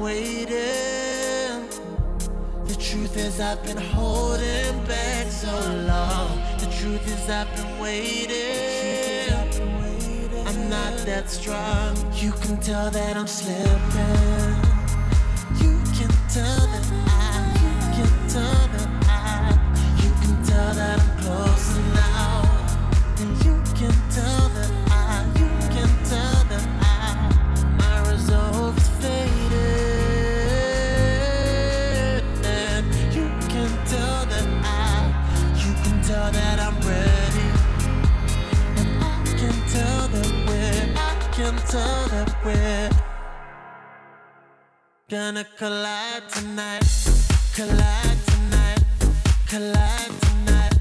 waiting. The truth is, I've been holding back so long. The truth is, I've been waiting. I'm not that strong. You can tell that I'm slipping. You can tell that I can tell. turn that we're gonna collide tonight. Collide tonight. Collide tonight.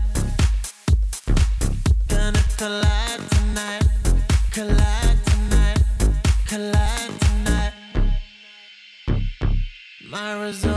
Gonna collide tonight. Collide tonight. Collide tonight. My result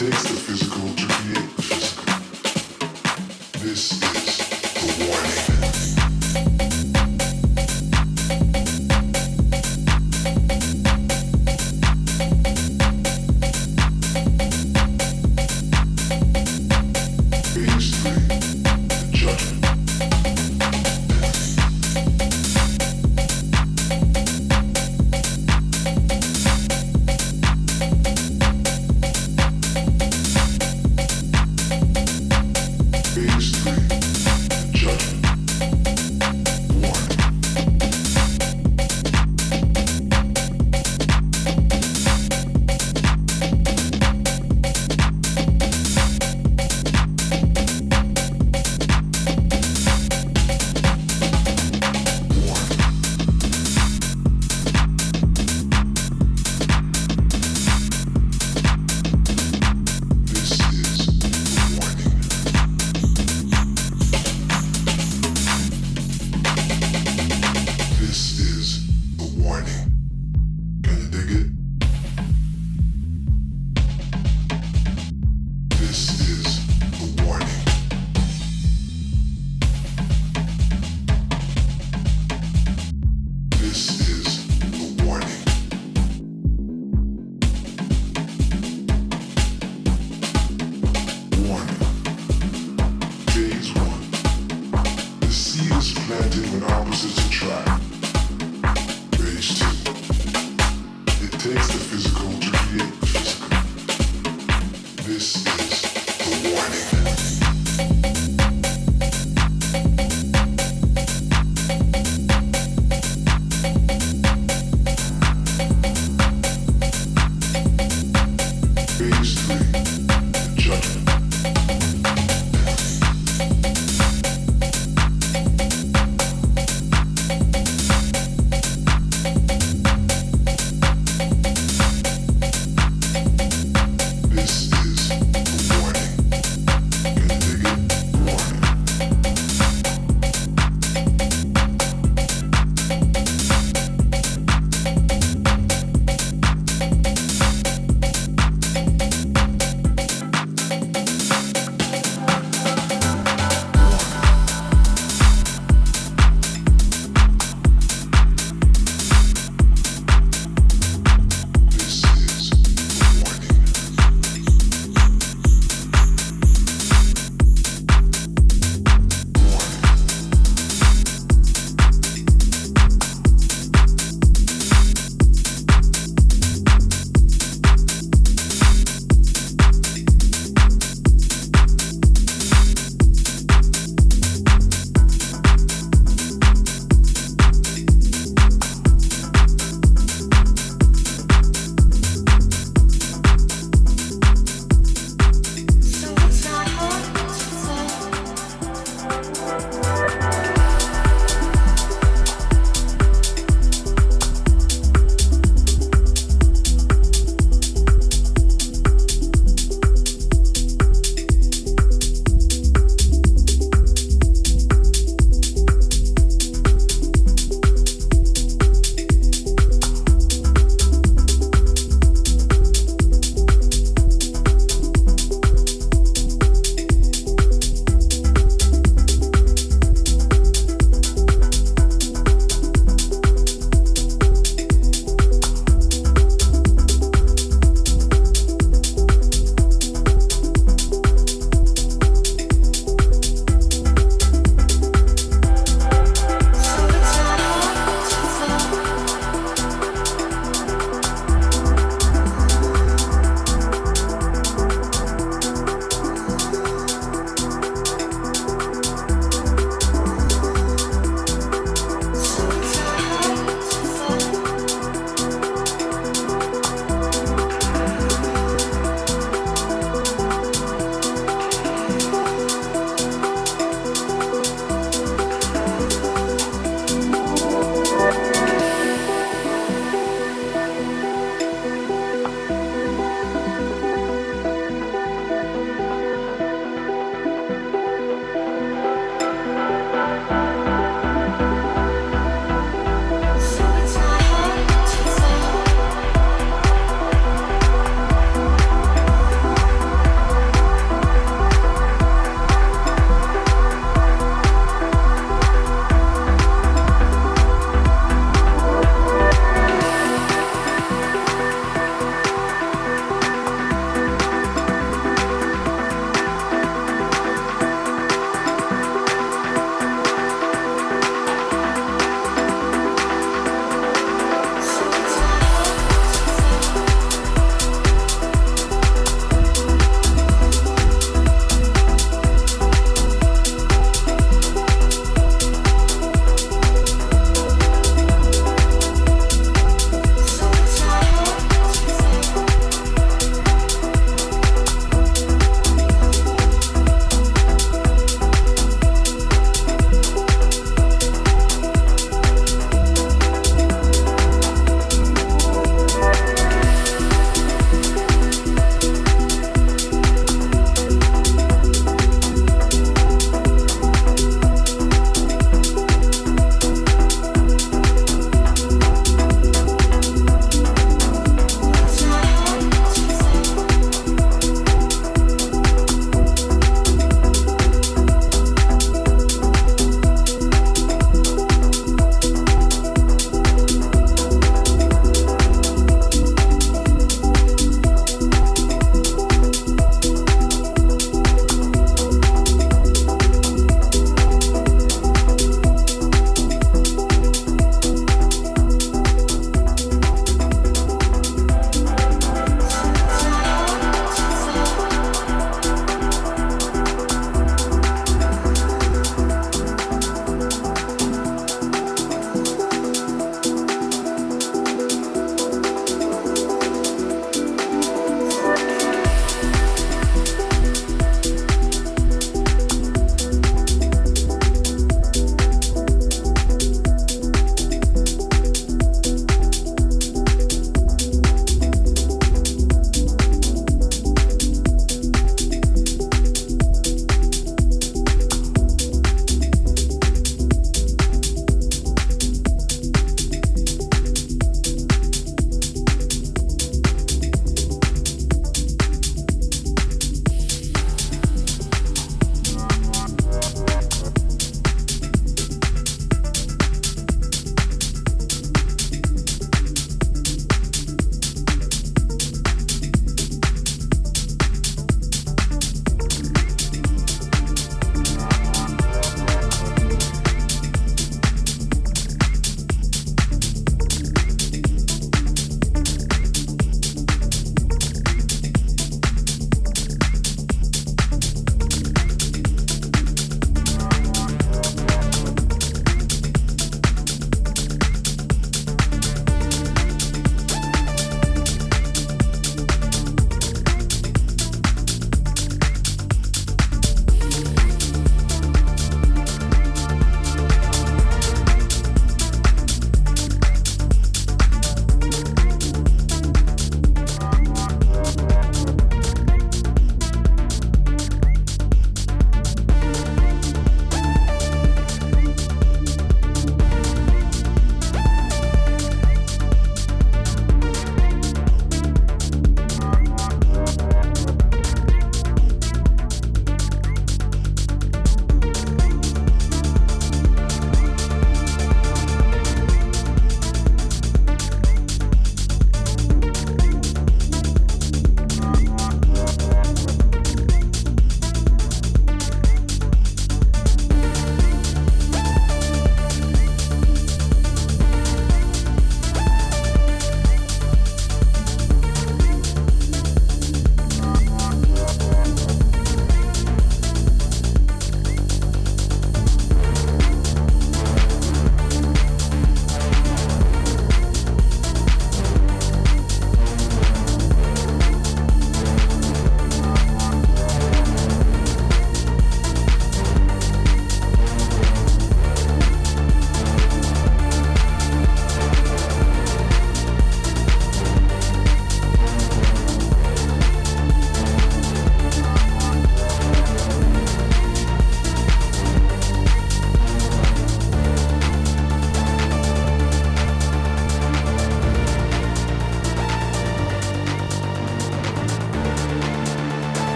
takes to feel